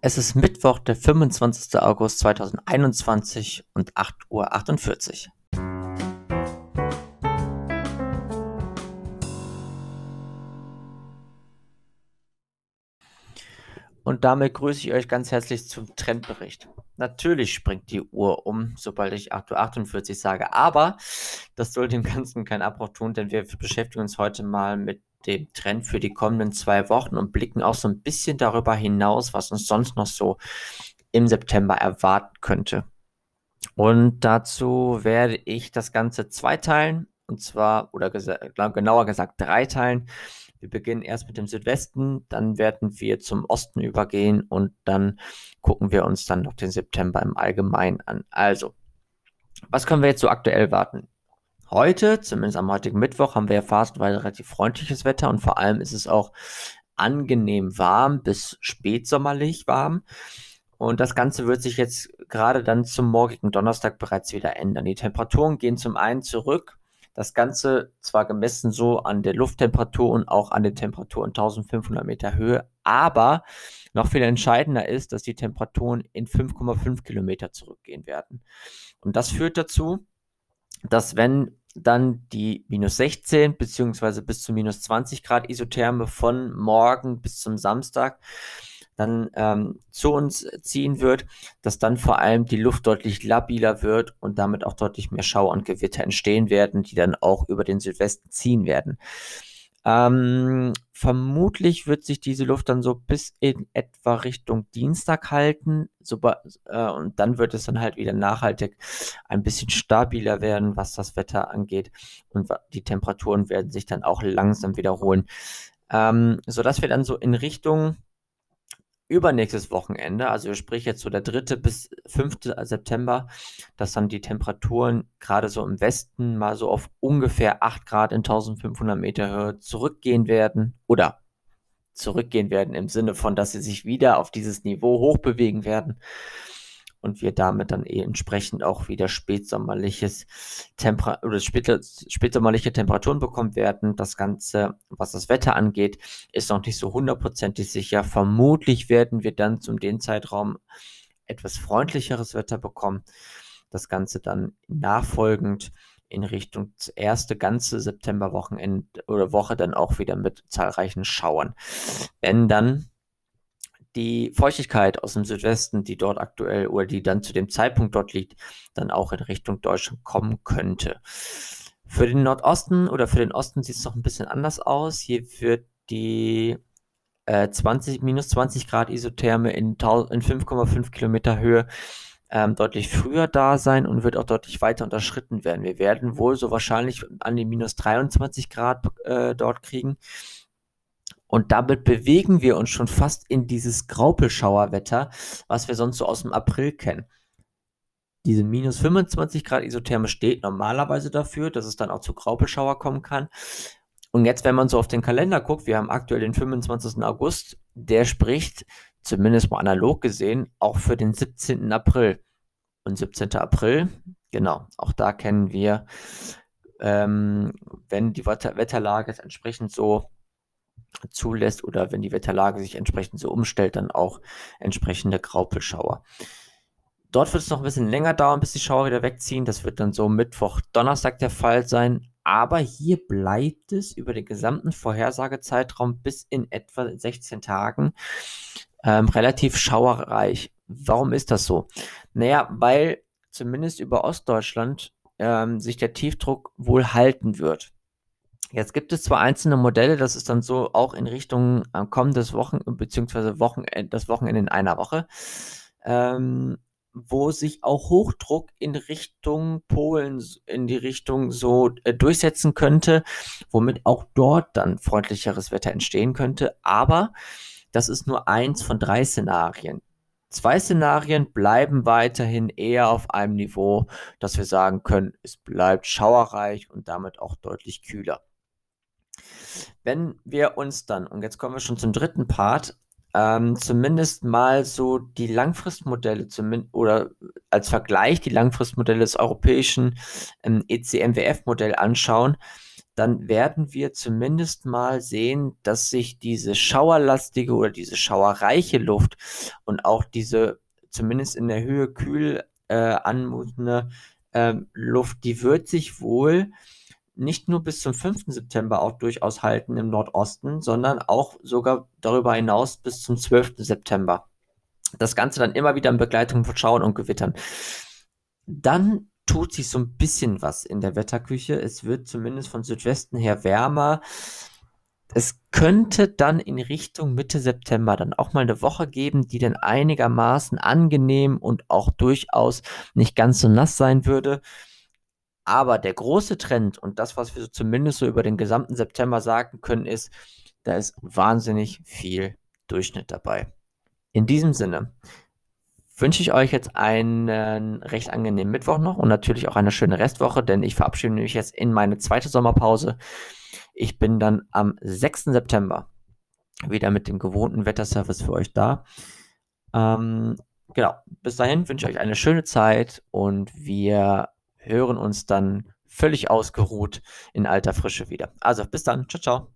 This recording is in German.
Es ist Mittwoch, der 25. August 2021 und 8.48 Uhr. Und damit grüße ich euch ganz herzlich zum Trendbericht. Natürlich springt die Uhr um, sobald ich 8.48 Uhr sage, aber das soll dem Ganzen keinen Abbruch tun, denn wir beschäftigen uns heute mal mit dem Trend für die kommenden zwei Wochen und blicken auch so ein bisschen darüber hinaus, was uns sonst noch so im September erwarten könnte. Und dazu werde ich das Ganze zweiteilen, und zwar, oder gesa genauer gesagt drei teilen. Wir beginnen erst mit dem Südwesten, dann werden wir zum Osten übergehen und dann gucken wir uns dann noch den September im Allgemeinen an. Also, was können wir jetzt so aktuell warten? Heute, zumindest am heutigen Mittwoch, haben wir ja phasenweise relativ freundliches Wetter und vor allem ist es auch angenehm warm bis spätsommerlich warm. Und das Ganze wird sich jetzt gerade dann zum morgigen Donnerstag bereits wieder ändern. Die Temperaturen gehen zum einen zurück. Das Ganze zwar gemessen so an der Lufttemperatur und auch an der Temperatur in 1500 Meter Höhe, aber noch viel entscheidender ist, dass die Temperaturen in 5,5 Kilometer zurückgehen werden. Und das führt dazu, dass wenn dann die minus 16 beziehungsweise bis zu minus 20 Grad Isotherme von morgen bis zum Samstag dann ähm, zu uns ziehen wird, dass dann vor allem die Luft deutlich labiler wird und damit auch deutlich mehr Schauer und Gewitter entstehen werden, die dann auch über den Südwesten ziehen werden. Ähm, vermutlich wird sich diese Luft dann so bis in etwa Richtung Dienstag halten. Super, äh, und dann wird es dann halt wieder nachhaltig ein bisschen stabiler werden, was das Wetter angeht. Und die Temperaturen werden sich dann auch langsam wiederholen. Ähm, sodass wir dann so in Richtung übernächstes Wochenende, also sprich jetzt so der 3. bis 5. September, dass dann die Temperaturen gerade so im Westen mal so auf ungefähr 8 Grad in 1500 Meter Höhe zurückgehen werden oder zurückgehen werden im Sinne von, dass sie sich wieder auf dieses Niveau hochbewegen werden und wir damit dann eh entsprechend auch wieder spätsommerliches Temper oder spätsommerliche Temperaturen bekommen werden. Das Ganze, was das Wetter angeht, ist noch nicht so hundertprozentig sicher. Vermutlich werden wir dann zum den Zeitraum etwas freundlicheres Wetter bekommen. Das Ganze dann nachfolgend in Richtung erste ganze Septemberwochenende oder Woche dann auch wieder mit zahlreichen Schauern. Wenn dann die Feuchtigkeit aus dem Südwesten, die dort aktuell oder die dann zu dem Zeitpunkt dort liegt, dann auch in Richtung Deutschland kommen könnte. Für den Nordosten oder für den Osten sieht es noch ein bisschen anders aus. Hier wird die äh, 20, minus 20 Grad Isotherme in, in 5,5 Kilometer Höhe ähm, deutlich früher da sein und wird auch deutlich weiter unterschritten werden. Wir werden wohl so wahrscheinlich an die minus 23 Grad äh, dort kriegen. Und damit bewegen wir uns schon fast in dieses Graupelschauerwetter, was wir sonst so aus dem April kennen. Diese minus 25 Grad Isotherme steht normalerweise dafür, dass es dann auch zu Graupelschauer kommen kann. Und jetzt, wenn man so auf den Kalender guckt, wir haben aktuell den 25. August, der spricht, zumindest mal analog gesehen, auch für den 17. April. Und 17. April, genau, auch da kennen wir, ähm, wenn die Wetterlage entsprechend so zulässt oder wenn die Wetterlage sich entsprechend so umstellt, dann auch entsprechende Graupelschauer. Dort wird es noch ein bisschen länger dauern, bis die Schauer wieder wegziehen. Das wird dann so Mittwoch, Donnerstag der Fall sein. Aber hier bleibt es über den gesamten Vorhersagezeitraum bis in etwa 16 Tagen ähm, relativ schauerreich. Warum ist das so? Naja, weil zumindest über Ostdeutschland ähm, sich der Tiefdruck wohl halten wird. Jetzt gibt es zwar einzelne Modelle, das ist dann so auch in Richtung äh, kommendes Wochen beziehungsweise Wochenende, das Wochenende in einer Woche, ähm, wo sich auch Hochdruck in Richtung Polen, in die Richtung so äh, durchsetzen könnte, womit auch dort dann freundlicheres Wetter entstehen könnte. Aber das ist nur eins von drei Szenarien. Zwei Szenarien bleiben weiterhin eher auf einem Niveau, dass wir sagen können, es bleibt schauerreich und damit auch deutlich kühler. Wenn wir uns dann, und jetzt kommen wir schon zum dritten Part, ähm, zumindest mal so die Langfristmodelle oder als Vergleich die Langfristmodelle des europäischen ähm, ECMWF-Modell anschauen, dann werden wir zumindest mal sehen, dass sich diese schauerlastige oder diese schauerreiche Luft und auch diese zumindest in der Höhe kühl äh, anmutende äh, Luft, die wird sich wohl nicht nur bis zum 5. September auch durchaus halten im Nordosten, sondern auch sogar darüber hinaus bis zum 12. September. Das Ganze dann immer wieder in Begleitung von Schauern und Gewittern. Dann tut sich so ein bisschen was in der Wetterküche. Es wird zumindest von Südwesten her wärmer. Es könnte dann in Richtung Mitte September dann auch mal eine Woche geben, die dann einigermaßen angenehm und auch durchaus nicht ganz so nass sein würde. Aber der große Trend und das, was wir so zumindest so über den gesamten September sagen können, ist, da ist wahnsinnig viel Durchschnitt dabei. In diesem Sinne wünsche ich euch jetzt einen recht angenehmen Mittwoch noch und natürlich auch eine schöne Restwoche, denn ich verabschiede mich jetzt in meine zweite Sommerpause. Ich bin dann am 6. September wieder mit dem gewohnten Wetterservice für euch da. Ähm, genau, bis dahin wünsche ich euch eine schöne Zeit und wir hören uns dann völlig ausgeruht in alter Frische wieder. Also bis dann. Ciao, ciao.